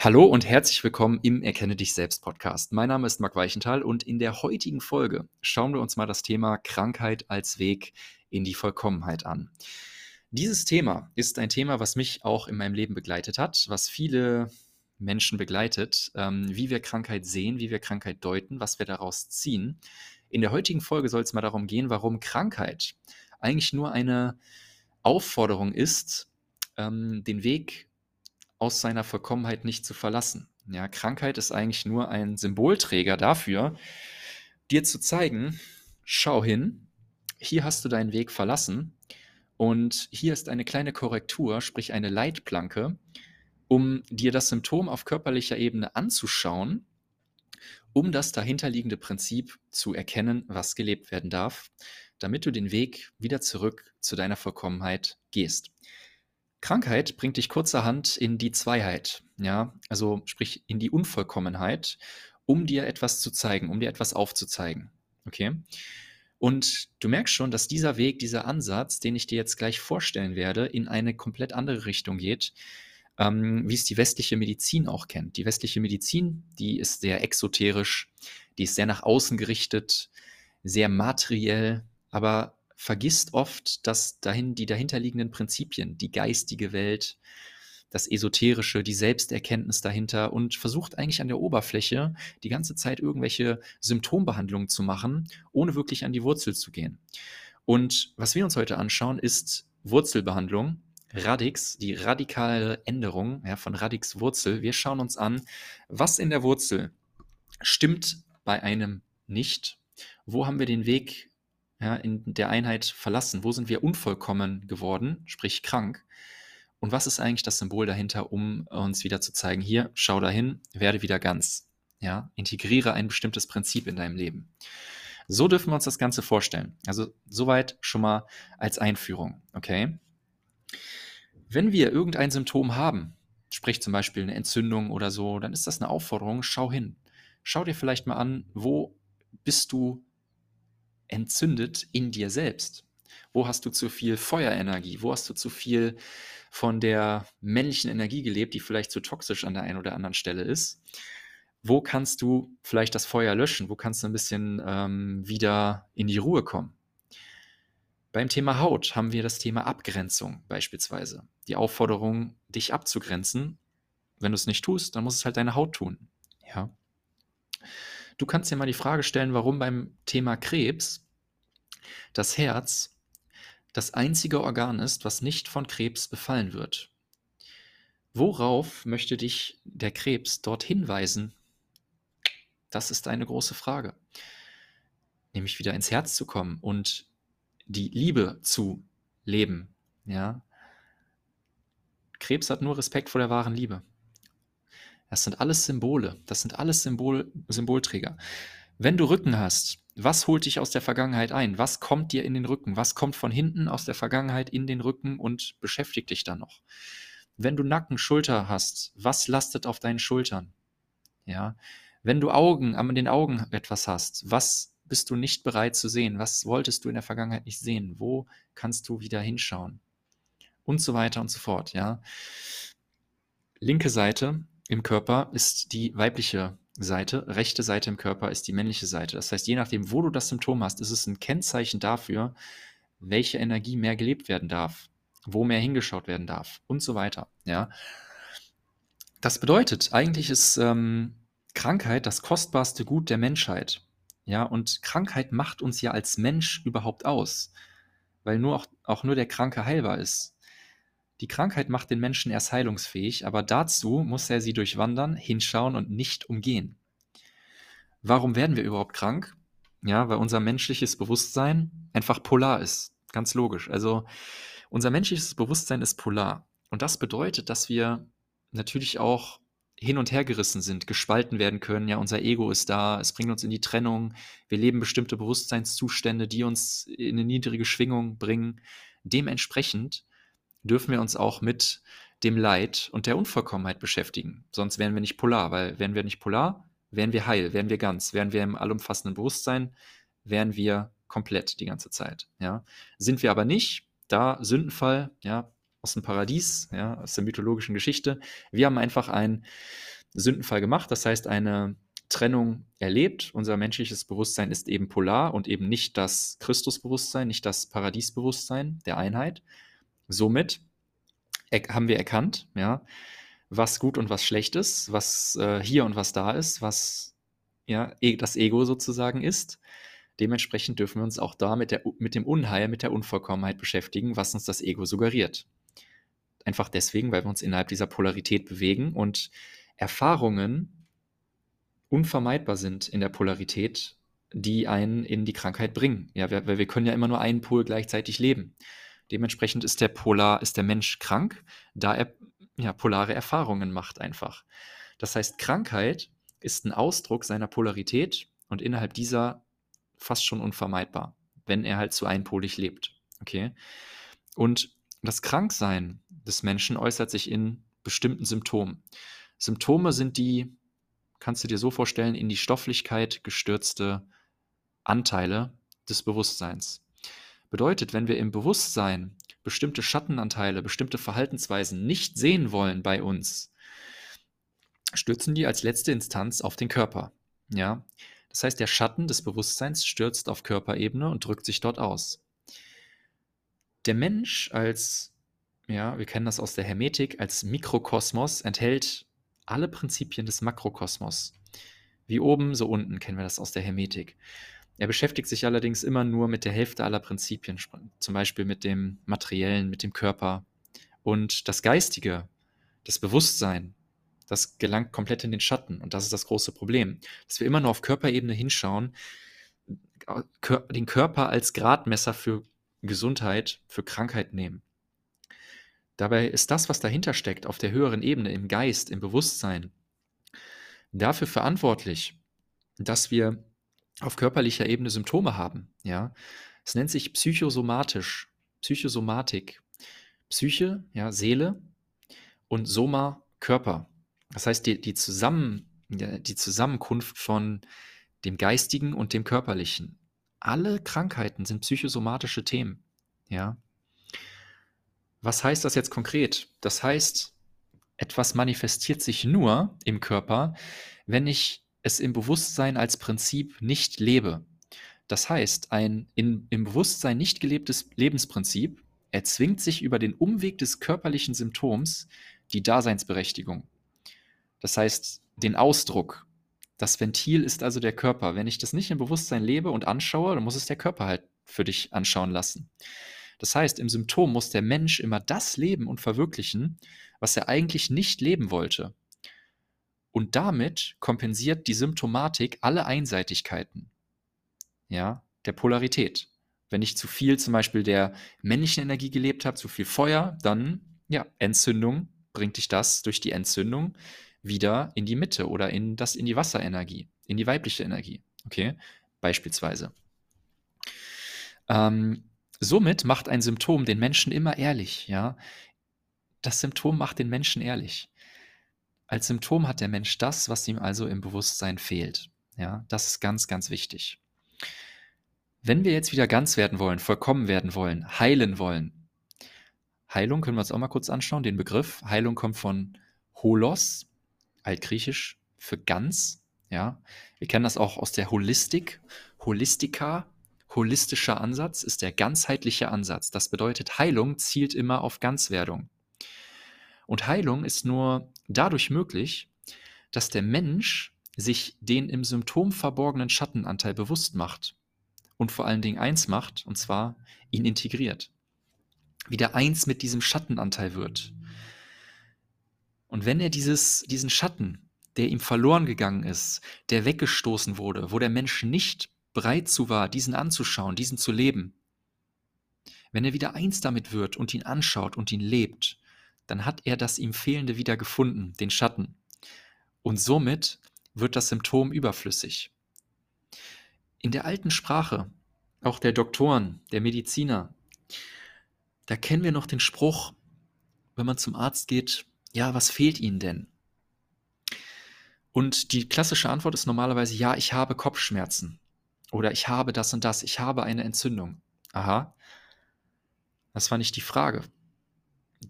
Hallo und herzlich willkommen im Erkenne dich selbst Podcast. Mein Name ist Marc Weichenthal und in der heutigen Folge schauen wir uns mal das Thema Krankheit als Weg in die Vollkommenheit an. Dieses Thema ist ein Thema, was mich auch in meinem Leben begleitet hat, was viele Menschen begleitet, ähm, wie wir Krankheit sehen, wie wir Krankheit deuten, was wir daraus ziehen. In der heutigen Folge soll es mal darum gehen, warum Krankheit eigentlich nur eine Aufforderung ist, ähm, den Weg aus seiner Vollkommenheit nicht zu verlassen. Ja, Krankheit ist eigentlich nur ein Symbolträger dafür, dir zu zeigen, schau hin, hier hast du deinen Weg verlassen und hier ist eine kleine Korrektur, sprich eine Leitplanke, um dir das Symptom auf körperlicher Ebene anzuschauen, um das dahinterliegende Prinzip zu erkennen, was gelebt werden darf, damit du den Weg wieder zurück zu deiner Vollkommenheit gehst. Krankheit bringt dich kurzerhand in die Zweiheit, ja, also sprich in die Unvollkommenheit, um dir etwas zu zeigen, um dir etwas aufzuzeigen. Okay? Und du merkst schon, dass dieser Weg, dieser Ansatz, den ich dir jetzt gleich vorstellen werde, in eine komplett andere Richtung geht, ähm, wie es die westliche Medizin auch kennt. Die westliche Medizin, die ist sehr exoterisch, die ist sehr nach außen gerichtet, sehr materiell, aber vergisst oft, dass dahin die dahinterliegenden Prinzipien, die geistige Welt, das Esoterische, die Selbsterkenntnis dahinter und versucht eigentlich an der Oberfläche die ganze Zeit irgendwelche Symptombehandlungen zu machen, ohne wirklich an die Wurzel zu gehen. Und was wir uns heute anschauen, ist Wurzelbehandlung, Radix, die radikale Änderung ja, von Radix Wurzel. Wir schauen uns an, was in der Wurzel stimmt bei einem nicht. Wo haben wir den Weg ja, in der Einheit verlassen? Wo sind wir unvollkommen geworden, sprich krank? Und was ist eigentlich das Symbol dahinter, um uns wieder zu zeigen, hier, schau dahin, werde wieder ganz. Ja, integriere ein bestimmtes Prinzip in deinem Leben. So dürfen wir uns das Ganze vorstellen. Also soweit schon mal als Einführung, okay? Wenn wir irgendein Symptom haben, sprich zum Beispiel eine Entzündung oder so, dann ist das eine Aufforderung, schau hin. Schau dir vielleicht mal an, wo bist du entzündet in dir selbst? Wo hast du zu viel Feuerenergie? Wo hast du zu viel von der männlichen Energie gelebt, die vielleicht zu toxisch an der einen oder anderen Stelle ist? Wo kannst du vielleicht das Feuer löschen? Wo kannst du ein bisschen ähm, wieder in die Ruhe kommen? Beim Thema Haut haben wir das Thema Abgrenzung beispielsweise. Die Aufforderung, dich abzugrenzen. Wenn du es nicht tust, dann muss es halt deine Haut tun. Ja. Du kannst dir mal die Frage stellen, warum beim Thema Krebs das Herz das einzige Organ ist, was nicht von Krebs befallen wird. Worauf möchte dich der Krebs dort hinweisen? Das ist eine große Frage. Nämlich wieder ins Herz zu kommen und die Liebe zu leben. Ja? Krebs hat nur Respekt vor der wahren Liebe. Das sind alles Symbole, das sind alles Symbol, Symbolträger. Wenn du Rücken hast, was holt dich aus der Vergangenheit ein? Was kommt dir in den Rücken? Was kommt von hinten aus der Vergangenheit in den Rücken und beschäftigt dich dann noch? Wenn du Nacken, Schulter hast, was lastet auf deinen Schultern? Ja, wenn du Augen, an den Augen etwas hast, was bist du nicht bereit zu sehen? Was wolltest du in der Vergangenheit nicht sehen? Wo kannst du wieder hinschauen? Und so weiter und so fort, ja. Linke Seite im Körper ist die weibliche Seite, rechte Seite im Körper ist die männliche Seite. Das heißt, je nachdem, wo du das Symptom hast, ist es ein Kennzeichen dafür, welche Energie mehr gelebt werden darf, wo mehr hingeschaut werden darf und so weiter. Ja. Das bedeutet, eigentlich ist ähm, Krankheit das kostbarste Gut der Menschheit. Ja, und Krankheit macht uns ja als Mensch überhaupt aus, weil nur auch, auch nur der Kranke heilbar ist. Die Krankheit macht den Menschen erst heilungsfähig, aber dazu muss er sie durchwandern, hinschauen und nicht umgehen. Warum werden wir überhaupt krank? Ja, weil unser menschliches Bewusstsein einfach polar ist. Ganz logisch. Also unser menschliches Bewusstsein ist polar. Und das bedeutet, dass wir natürlich auch hin und her gerissen sind, gespalten werden können. Ja, unser Ego ist da, es bringt uns in die Trennung. Wir leben bestimmte Bewusstseinszustände, die uns in eine niedrige Schwingung bringen. Dementsprechend dürfen wir uns auch mit dem Leid und der Unvollkommenheit beschäftigen. Sonst wären wir nicht polar, weil wären wir nicht polar, wären wir heil, wären wir ganz, wären wir im allumfassenden Bewusstsein, wären wir komplett die ganze Zeit. Ja. Sind wir aber nicht, da Sündenfall, ja, aus dem Paradies, ja, aus der mythologischen Geschichte. Wir haben einfach einen Sündenfall gemacht, das heißt eine Trennung erlebt. Unser menschliches Bewusstsein ist eben polar und eben nicht das Christusbewusstsein, nicht das Paradiesbewusstsein der Einheit. Somit haben wir erkannt, ja, was gut und was schlecht ist, was äh, hier und was da ist, was ja, e, das Ego sozusagen ist. Dementsprechend dürfen wir uns auch da mit, der, mit dem Unheil, mit der Unvollkommenheit beschäftigen, was uns das Ego suggeriert. Einfach deswegen, weil wir uns innerhalb dieser Polarität bewegen und Erfahrungen unvermeidbar sind in der Polarität, die einen in die Krankheit bringen. Ja, weil wir können ja immer nur einen Pol gleichzeitig leben. Dementsprechend ist der Polar, ist der Mensch krank, da er ja, polare Erfahrungen macht einfach. Das heißt, Krankheit ist ein Ausdruck seiner Polarität und innerhalb dieser fast schon unvermeidbar, wenn er halt zu einpolig lebt. Okay? Und das Kranksein des Menschen äußert sich in bestimmten Symptomen. Symptome sind die, kannst du dir so vorstellen, in die Stofflichkeit gestürzte Anteile des Bewusstseins. Bedeutet, wenn wir im Bewusstsein bestimmte Schattenanteile, bestimmte Verhaltensweisen nicht sehen wollen bei uns, stürzen die als letzte Instanz auf den Körper. Ja? Das heißt, der Schatten des Bewusstseins stürzt auf Körperebene und drückt sich dort aus. Der Mensch als, ja, wir kennen das aus der Hermetik, als Mikrokosmos enthält alle Prinzipien des Makrokosmos. Wie oben, so unten kennen wir das aus der Hermetik. Er beschäftigt sich allerdings immer nur mit der Hälfte aller Prinzipien, zum Beispiel mit dem Materiellen, mit dem Körper. Und das Geistige, das Bewusstsein, das gelangt komplett in den Schatten. Und das ist das große Problem, dass wir immer nur auf Körperebene hinschauen, den Körper als Gradmesser für Gesundheit, für Krankheit nehmen. Dabei ist das, was dahinter steckt, auf der höheren Ebene, im Geist, im Bewusstsein, dafür verantwortlich, dass wir auf körperlicher Ebene Symptome haben. Ja, es nennt sich psychosomatisch, Psychosomatik. Psyche, ja, Seele und Soma, Körper. Das heißt, die, die, Zusammen, die Zusammenkunft von dem Geistigen und dem Körperlichen. Alle Krankheiten sind psychosomatische Themen. Ja. Was heißt das jetzt konkret? Das heißt, etwas manifestiert sich nur im Körper, wenn ich es im Bewusstsein als Prinzip nicht lebe. Das heißt, ein in, im Bewusstsein nicht gelebtes Lebensprinzip erzwingt sich über den Umweg des körperlichen Symptoms die Daseinsberechtigung. Das heißt, den Ausdruck. Das Ventil ist also der Körper. Wenn ich das nicht im Bewusstsein lebe und anschaue, dann muss es der Körper halt für dich anschauen lassen. Das heißt, im Symptom muss der Mensch immer das leben und verwirklichen, was er eigentlich nicht leben wollte. Und damit kompensiert die Symptomatik alle Einseitigkeiten ja, der Polarität. Wenn ich zu viel zum Beispiel der männlichen Energie gelebt habe, zu viel Feuer, dann ja, Entzündung bringt dich das durch die Entzündung wieder in die Mitte oder in das in die Wasserenergie, in die weibliche Energie. Okay, beispielsweise. Ähm, somit macht ein Symptom den Menschen immer ehrlich. Ja, das Symptom macht den Menschen ehrlich. Als Symptom hat der Mensch das, was ihm also im Bewusstsein fehlt. Ja, das ist ganz, ganz wichtig. Wenn wir jetzt wieder ganz werden wollen, vollkommen werden wollen, heilen wollen, Heilung können wir uns auch mal kurz anschauen, den Begriff. Heilung kommt von Holos, altgriechisch für ganz. Ja, wir kennen das auch aus der Holistik. Holistika, holistischer Ansatz ist der ganzheitliche Ansatz. Das bedeutet, Heilung zielt immer auf Ganzwerdung. Und Heilung ist nur dadurch möglich, dass der Mensch sich den im Symptom verborgenen Schattenanteil bewusst macht und vor allen Dingen eins macht, und zwar ihn integriert. Wieder eins mit diesem Schattenanteil wird. Und wenn er dieses, diesen Schatten, der ihm verloren gegangen ist, der weggestoßen wurde, wo der Mensch nicht bereit zu war, diesen anzuschauen, diesen zu leben, wenn er wieder eins damit wird und ihn anschaut und ihn lebt, dann hat er das ihm Fehlende wieder gefunden, den Schatten. Und somit wird das Symptom überflüssig. In der alten Sprache, auch der Doktoren, der Mediziner, da kennen wir noch den Spruch, wenn man zum Arzt geht, ja, was fehlt Ihnen denn? Und die klassische Antwort ist normalerweise, ja, ich habe Kopfschmerzen. Oder ich habe das und das, ich habe eine Entzündung. Aha, das war nicht die Frage.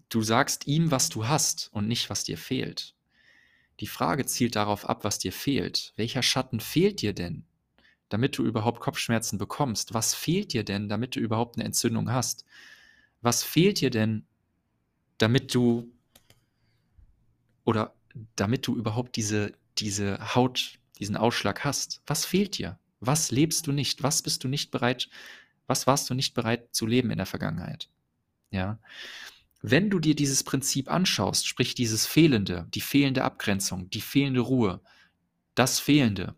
Du sagst ihm, was du hast und nicht, was dir fehlt. Die Frage zielt darauf ab, was dir fehlt. Welcher Schatten fehlt dir denn, damit du überhaupt Kopfschmerzen bekommst? Was fehlt dir denn, damit du überhaupt eine Entzündung hast? Was fehlt dir denn, damit du oder damit du überhaupt diese, diese Haut, diesen Ausschlag hast? Was fehlt dir? Was lebst du nicht? Was bist du nicht bereit, was warst du nicht bereit zu leben in der Vergangenheit? Ja. Wenn du dir dieses Prinzip anschaust, sprich dieses Fehlende, die fehlende Abgrenzung, die fehlende Ruhe, das Fehlende,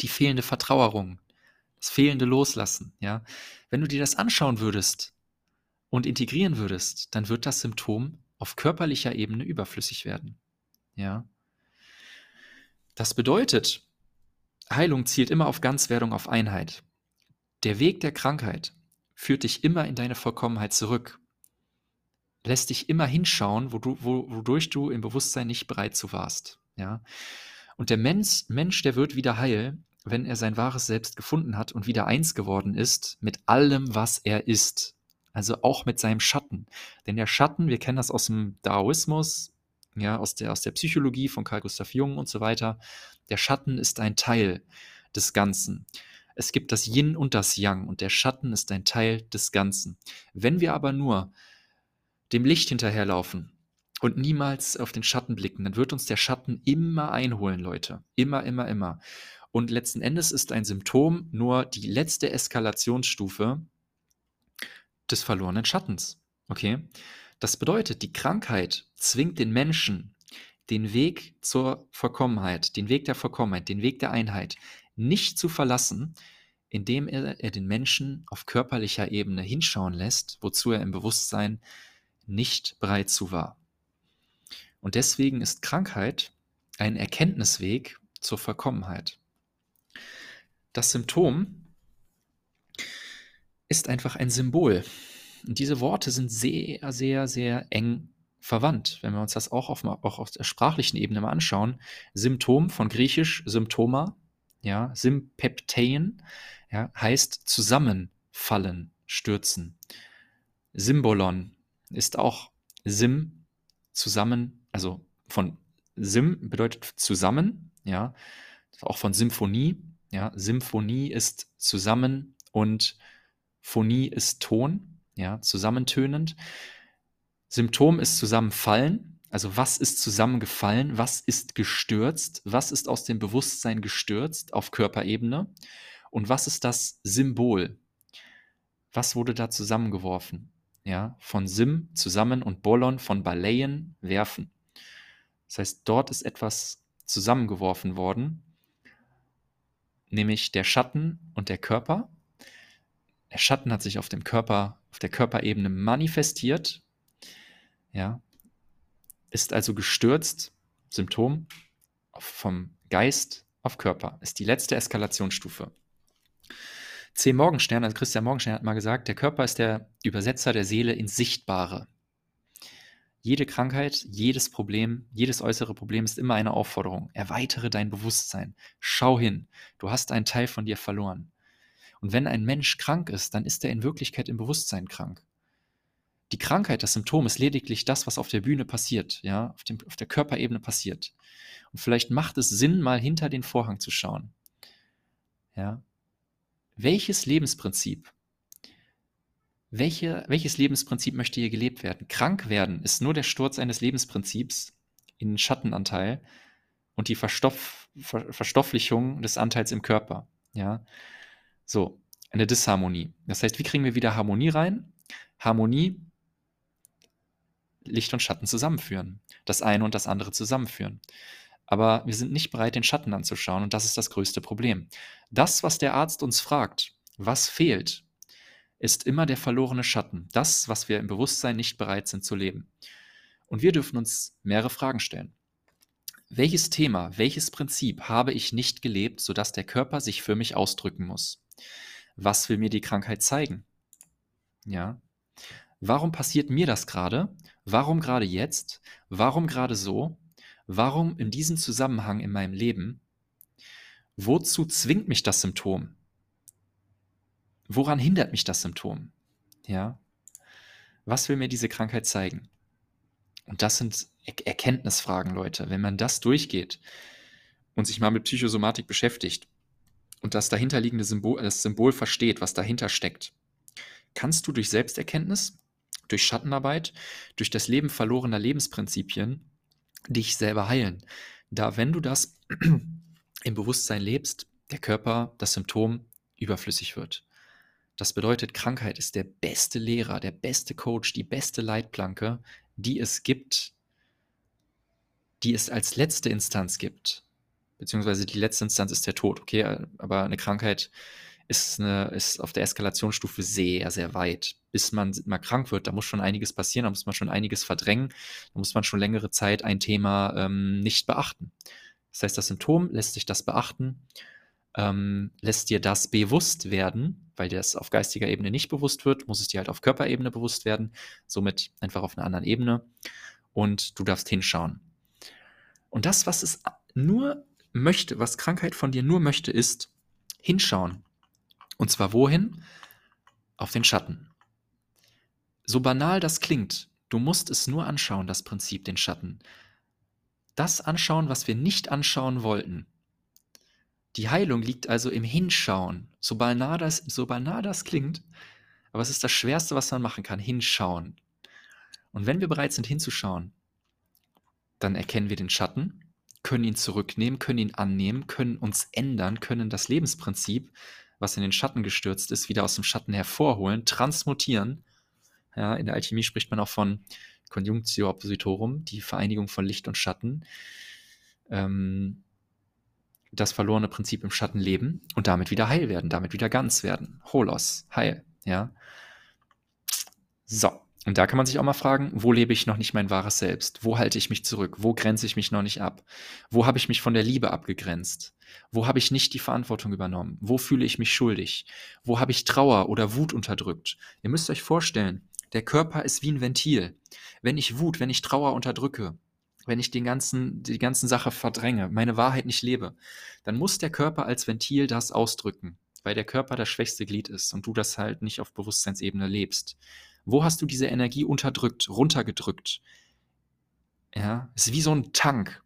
die fehlende Vertrauerung, das fehlende Loslassen, ja, wenn du dir das anschauen würdest und integrieren würdest, dann wird das Symptom auf körperlicher Ebene überflüssig werden. Ja. Das bedeutet, Heilung zielt immer auf Ganzwerdung, auf Einheit. Der Weg der Krankheit führt dich immer in deine Vollkommenheit zurück, lässt dich immer hinschauen, wo du, wo, wodurch du im Bewusstsein nicht bereit zu warst. Ja? Und der Mensch, Mensch, der wird wieder heil, wenn er sein wahres Selbst gefunden hat und wieder eins geworden ist mit allem, was er ist. Also auch mit seinem Schatten. Denn der Schatten, wir kennen das aus dem Daoismus, ja, aus der, aus der Psychologie von Carl Gustav Jung und so weiter. Der Schatten ist ein Teil des Ganzen. Es gibt das Yin und das Yang und der Schatten ist ein Teil des Ganzen. Wenn wir aber nur dem Licht hinterherlaufen und niemals auf den Schatten blicken, dann wird uns der Schatten immer einholen, Leute. Immer, immer, immer. Und letzten Endes ist ein Symptom nur die letzte Eskalationsstufe des verlorenen Schattens. Okay? Das bedeutet, die Krankheit zwingt den Menschen, den Weg zur Vollkommenheit, den Weg der Vollkommenheit, den Weg der Einheit nicht zu verlassen, indem er, er den Menschen auf körperlicher Ebene hinschauen lässt, wozu er im Bewusstsein nicht bereit zu war. Und deswegen ist Krankheit ein Erkenntnisweg zur Vollkommenheit. Das Symptom ist einfach ein Symbol. Und diese Worte sind sehr, sehr, sehr eng verwandt. Wenn wir uns das auch auf, auch auf der sprachlichen Ebene mal anschauen, Symptom von griechisch Symptoma, ja, Sympepteien, ja, heißt zusammenfallen, stürzen. Symbolon ist auch Sim, zusammen, also von Sim bedeutet zusammen, ja, auch von Symphonie, ja, Symphonie ist zusammen und Phonie ist Ton, ja, zusammentönend. Symptom ist zusammenfallen. Also was ist zusammengefallen? Was ist gestürzt? Was ist aus dem Bewusstsein gestürzt auf Körperebene? Und was ist das Symbol? Was wurde da zusammengeworfen? Ja, von Sim zusammen und Bolon von Baleien werfen. Das heißt, dort ist etwas zusammengeworfen worden, nämlich der Schatten und der Körper. Der Schatten hat sich auf dem Körper, auf der Körperebene manifestiert, ja, ist also gestürzt, Symptom vom Geist auf Körper, ist die letzte Eskalationsstufe. C. Morgenstern, also Christian Morgenstern hat mal gesagt, der Körper ist der Übersetzer der Seele ins Sichtbare. Jede Krankheit, jedes Problem, jedes äußere Problem ist immer eine Aufforderung. Erweitere dein Bewusstsein. Schau hin. Du hast einen Teil von dir verloren. Und wenn ein Mensch krank ist, dann ist er in Wirklichkeit im Bewusstsein krank. Die Krankheit, das Symptom ist lediglich das, was auf der Bühne passiert, ja, auf, dem, auf der Körperebene passiert. Und vielleicht macht es Sinn, mal hinter den Vorhang zu schauen. Ja. Welches Lebensprinzip, welche, welches Lebensprinzip möchte hier gelebt werden? Krank werden ist nur der Sturz eines Lebensprinzips in den Schattenanteil und die Verstoff, Ver, Verstofflichung des Anteils im Körper. Ja. So, eine Disharmonie. Das heißt, wie kriegen wir wieder Harmonie rein? Harmonie, Licht und Schatten zusammenführen. Das eine und das andere zusammenführen. Aber wir sind nicht bereit, den Schatten anzuschauen und das ist das größte Problem. Das, was der Arzt uns fragt, was fehlt, ist immer der verlorene Schatten. Das, was wir im Bewusstsein nicht bereit sind zu leben. Und wir dürfen uns mehrere Fragen stellen. Welches Thema, welches Prinzip habe ich nicht gelebt, sodass der Körper sich für mich ausdrücken muss? Was will mir die Krankheit zeigen? Ja. Warum passiert mir das gerade? Warum gerade jetzt? Warum gerade so? Warum in diesem Zusammenhang in meinem Leben? Wozu zwingt mich das Symptom? Woran hindert mich das Symptom? Ja. Was will mir diese Krankheit zeigen? Und das sind er Erkenntnisfragen, Leute. Wenn man das durchgeht und sich mal mit Psychosomatik beschäftigt und das dahinterliegende Symbol, das Symbol versteht, was dahinter steckt, kannst du durch Selbsterkenntnis, durch Schattenarbeit, durch das Leben verlorener Lebensprinzipien dich selber heilen. Da, wenn du das im Bewusstsein lebst, der Körper, das Symptom überflüssig wird. Das bedeutet, Krankheit ist der beste Lehrer, der beste Coach, die beste Leitplanke, die es gibt, die es als letzte Instanz gibt. Beziehungsweise die letzte Instanz ist der Tod, okay? Aber eine Krankheit ist, eine, ist auf der Eskalationsstufe sehr, sehr weit. Bis man mal krank wird, da muss schon einiges passieren, da muss man schon einiges verdrängen, da muss man schon längere Zeit ein Thema ähm, nicht beachten. Das heißt, das Symptom lässt sich das beachten, ähm, lässt dir das bewusst werden, weil dir das auf geistiger Ebene nicht bewusst wird, muss es dir halt auf Körperebene bewusst werden, somit einfach auf einer anderen Ebene und du darfst hinschauen. Und das, was es nur möchte, was Krankheit von dir nur möchte, ist hinschauen. Und zwar wohin? Auf den Schatten. So banal das klingt, du musst es nur anschauen, das Prinzip, den Schatten. Das anschauen, was wir nicht anschauen wollten. Die Heilung liegt also im Hinschauen. So banal das, so banal das klingt, aber es ist das Schwerste, was man machen kann, hinschauen. Und wenn wir bereit sind hinzuschauen, dann erkennen wir den Schatten, können ihn zurücknehmen, können ihn annehmen, können uns ändern, können das Lebensprinzip was in den Schatten gestürzt ist, wieder aus dem Schatten hervorholen, transmutieren. Ja, in der Alchemie spricht man auch von Conjunctio Oppositorum, die Vereinigung von Licht und Schatten. Ähm, das verlorene Prinzip im Schatten leben und damit wieder heil werden, damit wieder ganz werden. Holos, heil, ja. So, und da kann man sich auch mal fragen, wo lebe ich noch nicht mein wahres Selbst? Wo halte ich mich zurück? Wo grenze ich mich noch nicht ab? Wo habe ich mich von der Liebe abgegrenzt? Wo habe ich nicht die Verantwortung übernommen? Wo fühle ich mich schuldig? Wo habe ich Trauer oder Wut unterdrückt? Ihr müsst euch vorstellen, der Körper ist wie ein Ventil. Wenn ich Wut, wenn ich Trauer unterdrücke, wenn ich den ganzen, die ganze Sache verdränge, meine Wahrheit nicht lebe, dann muss der Körper als Ventil das ausdrücken, weil der Körper das schwächste Glied ist und du das halt nicht auf Bewusstseinsebene lebst. Wo hast du diese Energie unterdrückt, runtergedrückt? Ja, es ist wie so ein Tank,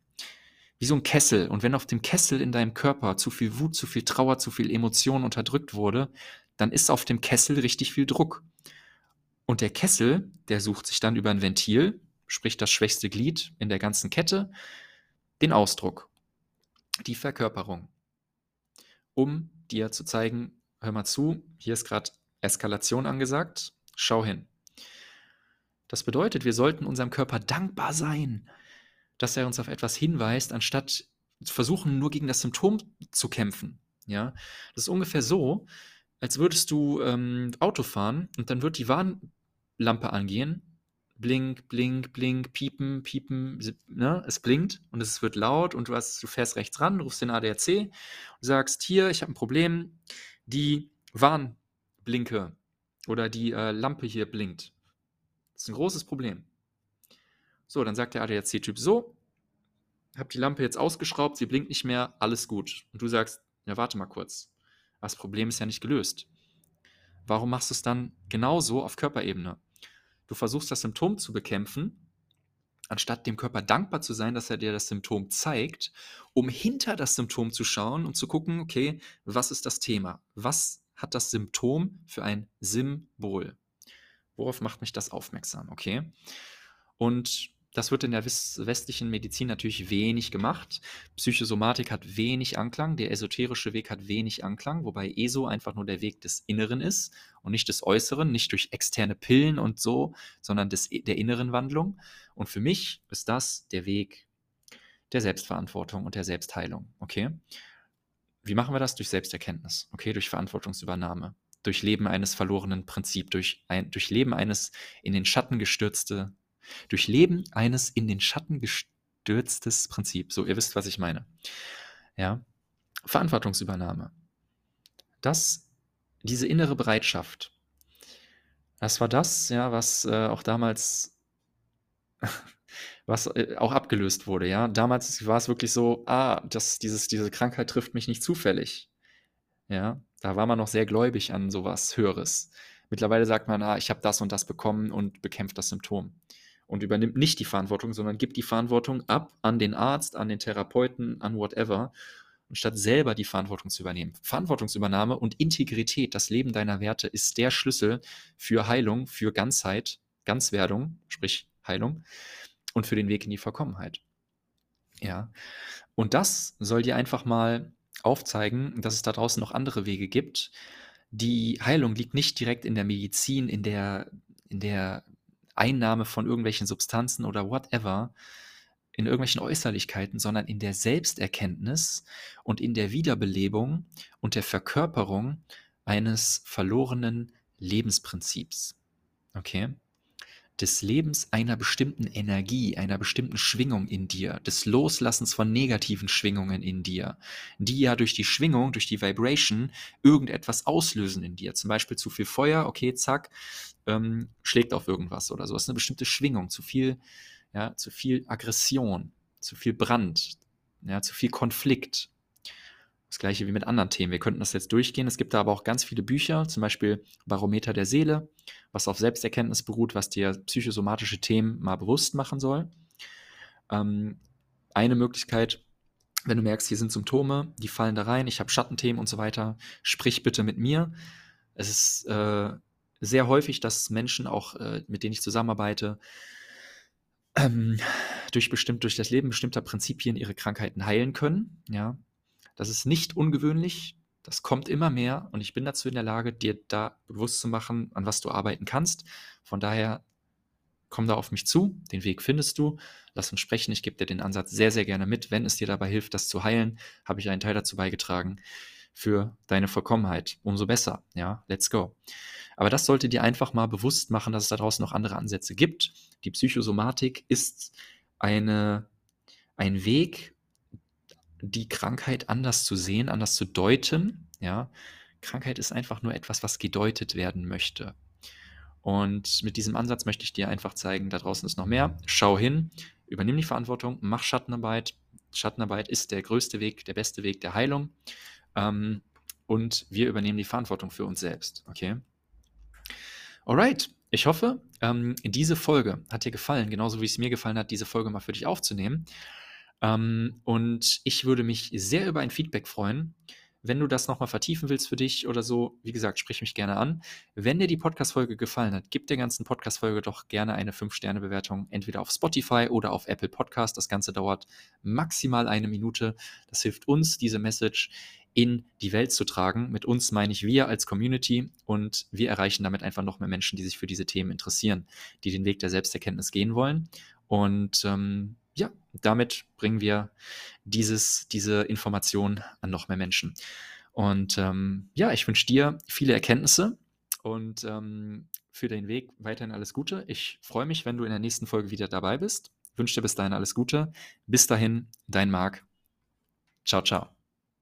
wie so ein Kessel. Und wenn auf dem Kessel in deinem Körper zu viel Wut, zu viel Trauer, zu viel Emotion unterdrückt wurde, dann ist auf dem Kessel richtig viel Druck. Und der Kessel, der sucht sich dann über ein Ventil, sprich das schwächste Glied in der ganzen Kette, den Ausdruck, die Verkörperung, um dir zu zeigen, hör mal zu, hier ist gerade Eskalation angesagt, Schau hin. Das bedeutet, wir sollten unserem Körper dankbar sein, dass er uns auf etwas hinweist, anstatt zu versuchen, nur gegen das Symptom zu kämpfen. Ja, das ist ungefähr so, als würdest du ähm, Auto fahren und dann wird die Warnlampe angehen. Blink, blink, blink, piepen, piepen, ne? es blinkt und es wird laut und du, hast, du fährst rechts ran, rufst den ADAC und sagst, hier, ich habe ein Problem, die Warnblinke oder die äh, Lampe hier blinkt. Das ist ein großes Problem. So, dann sagt der ADAC-Typ so, hab die Lampe jetzt ausgeschraubt, sie blinkt nicht mehr, alles gut. Und du sagst, ja, warte mal kurz. Das Problem ist ja nicht gelöst. Warum machst du es dann genauso auf Körperebene? Du versuchst das Symptom zu bekämpfen, anstatt dem Körper dankbar zu sein, dass er dir das Symptom zeigt, um hinter das Symptom zu schauen und zu gucken, okay, was ist das Thema? Was hat das Symptom für ein Symbol. Worauf macht mich das aufmerksam? Okay. Und das wird in der westlichen Medizin natürlich wenig gemacht. Psychosomatik hat wenig Anklang, der esoterische Weg hat wenig Anklang, wobei ESO einfach nur der Weg des Inneren ist und nicht des Äußeren, nicht durch externe Pillen und so, sondern des, der inneren Wandlung. Und für mich ist das der Weg der Selbstverantwortung und der Selbstheilung. Okay? Wie machen wir das? Durch Selbsterkenntnis, okay, durch Verantwortungsübernahme, durch Leben eines verlorenen Prinzips, durch, ein, durch Leben eines in den Schatten gestürzte, durch Leben eines in den Schatten gestürztes Prinzip. So, ihr wisst, was ich meine. Ja, Verantwortungsübernahme. Das, diese innere Bereitschaft, das war das, ja, was äh, auch damals was äh, auch abgelöst wurde, ja. Damals war es wirklich so, ah, das, dieses, diese Krankheit trifft mich nicht zufällig. Ja, da war man noch sehr gläubig an sowas Höheres. Mittlerweile sagt man, ah, ich habe das und das bekommen und bekämpft das Symptom. und übernimmt nicht die Verantwortung, sondern gibt die Verantwortung ab an den Arzt, an den Therapeuten, an whatever, anstatt selber die Verantwortung zu übernehmen. Verantwortungsübernahme und Integrität, das Leben deiner Werte, ist der Schlüssel für Heilung, für Ganzheit, Ganzwerdung, sprich Heilung und für den Weg in die Vollkommenheit. Ja. Und das soll dir einfach mal aufzeigen, dass es da draußen noch andere Wege gibt. Die Heilung liegt nicht direkt in der Medizin, in der, in der Einnahme von irgendwelchen Substanzen oder whatever, in irgendwelchen Äußerlichkeiten, sondern in der Selbsterkenntnis und in der Wiederbelebung und der Verkörperung eines verlorenen Lebensprinzips. Okay? Des Lebens einer bestimmten Energie, einer bestimmten Schwingung in dir, des Loslassens von negativen Schwingungen in dir, die ja durch die Schwingung, durch die Vibration irgendetwas auslösen in dir. Zum Beispiel zu viel Feuer, okay, zack, ähm, schlägt auf irgendwas oder so. Das ist eine bestimmte Schwingung, zu viel, ja, zu viel Aggression, zu viel Brand, ja, zu viel Konflikt, das gleiche wie mit anderen Themen. Wir könnten das jetzt durchgehen. Es gibt da aber auch ganz viele Bücher, zum Beispiel Barometer der Seele, was auf Selbsterkenntnis beruht, was dir psychosomatische Themen mal bewusst machen soll. Ähm, eine Möglichkeit, wenn du merkst, hier sind Symptome, die fallen da rein, ich habe Schattenthemen und so weiter, sprich bitte mit mir. Es ist äh, sehr häufig, dass Menschen, auch äh, mit denen ich zusammenarbeite, ähm, durch, bestimmt, durch das Leben bestimmter Prinzipien ihre Krankheiten heilen können. Ja, das ist nicht ungewöhnlich. Das kommt immer mehr und ich bin dazu in der Lage, dir da bewusst zu machen, an was du arbeiten kannst. Von daher komm da auf mich zu. Den Weg findest du. Lass uns sprechen. Ich gebe dir den Ansatz sehr, sehr gerne mit. Wenn es dir dabei hilft, das zu heilen, habe ich einen Teil dazu beigetragen für deine Vollkommenheit. Umso besser. Ja, let's go. Aber das sollte dir einfach mal bewusst machen, dass es da draußen noch andere Ansätze gibt. Die Psychosomatik ist eine, ein Weg, die Krankheit anders zu sehen, anders zu deuten. Ja, Krankheit ist einfach nur etwas, was gedeutet werden möchte. Und mit diesem Ansatz möchte ich dir einfach zeigen, da draußen ist noch mehr. Schau hin, übernimm die Verantwortung, mach Schattenarbeit. Schattenarbeit ist der größte Weg, der beste Weg der Heilung. Ähm, und wir übernehmen die Verantwortung für uns selbst. Okay? Alright. Ich hoffe, ähm, diese Folge hat dir gefallen, genauso wie es mir gefallen hat, diese Folge mal für dich aufzunehmen. Ähm, und ich würde mich sehr über ein Feedback freuen. Wenn du das nochmal vertiefen willst für dich oder so, wie gesagt, sprich mich gerne an. Wenn dir die Podcast-Folge gefallen hat, gib der ganzen Podcast-Folge doch gerne eine 5-Sterne-Bewertung, entweder auf Spotify oder auf Apple Podcast. Das Ganze dauert maximal eine Minute. Das hilft uns, diese Message in die Welt zu tragen. Mit uns meine ich wir als Community und wir erreichen damit einfach noch mehr Menschen, die sich für diese Themen interessieren, die den Weg der Selbsterkenntnis gehen wollen. Und ähm, ja, damit bringen wir dieses, diese Information an noch mehr Menschen. Und ähm, ja, ich wünsche dir viele Erkenntnisse und ähm, für den Weg weiterhin alles Gute. Ich freue mich, wenn du in der nächsten Folge wieder dabei bist. wünsche dir bis dahin alles Gute. Bis dahin, dein Marc. Ciao, ciao.